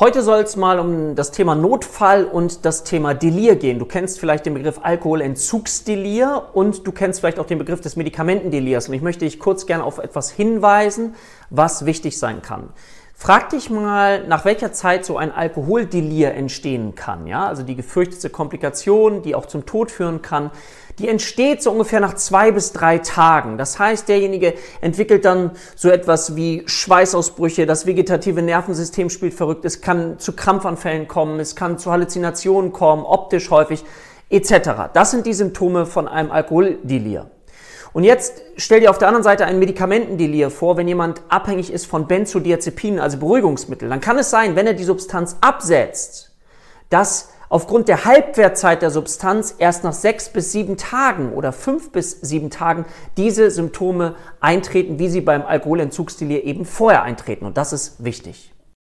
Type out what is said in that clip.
Heute soll es mal um das Thema Notfall und das Thema Delir gehen. Du kennst vielleicht den Begriff Alkoholentzugsdelir und du kennst vielleicht auch den Begriff des Medikamentendelirs. Und ich möchte dich kurz gerne auf etwas hinweisen, was wichtig sein kann. Frag dich mal, nach welcher Zeit so ein Alkoholdelir entstehen kann. Ja, also die gefürchtete Komplikation, die auch zum Tod führen kann, die entsteht so ungefähr nach zwei bis drei Tagen. Das heißt, derjenige entwickelt dann so etwas wie Schweißausbrüche, das vegetative Nervensystem spielt verrückt, es kann zu Krampfanfällen kommen, es kann zu Halluzinationen kommen, optisch häufig, etc. Das sind die Symptome von einem Alkoholdelir. Und jetzt stell dir auf der anderen Seite ein Medikamentendelir vor, wenn jemand abhängig ist von Benzodiazepinen, also Beruhigungsmittel. Dann kann es sein, wenn er die Substanz absetzt, dass aufgrund der Halbwertzeit der Substanz erst nach sechs bis sieben Tagen oder fünf bis sieben Tagen diese Symptome eintreten, wie sie beim Alkoholentzugsdelir eben vorher eintreten. Und das ist wichtig.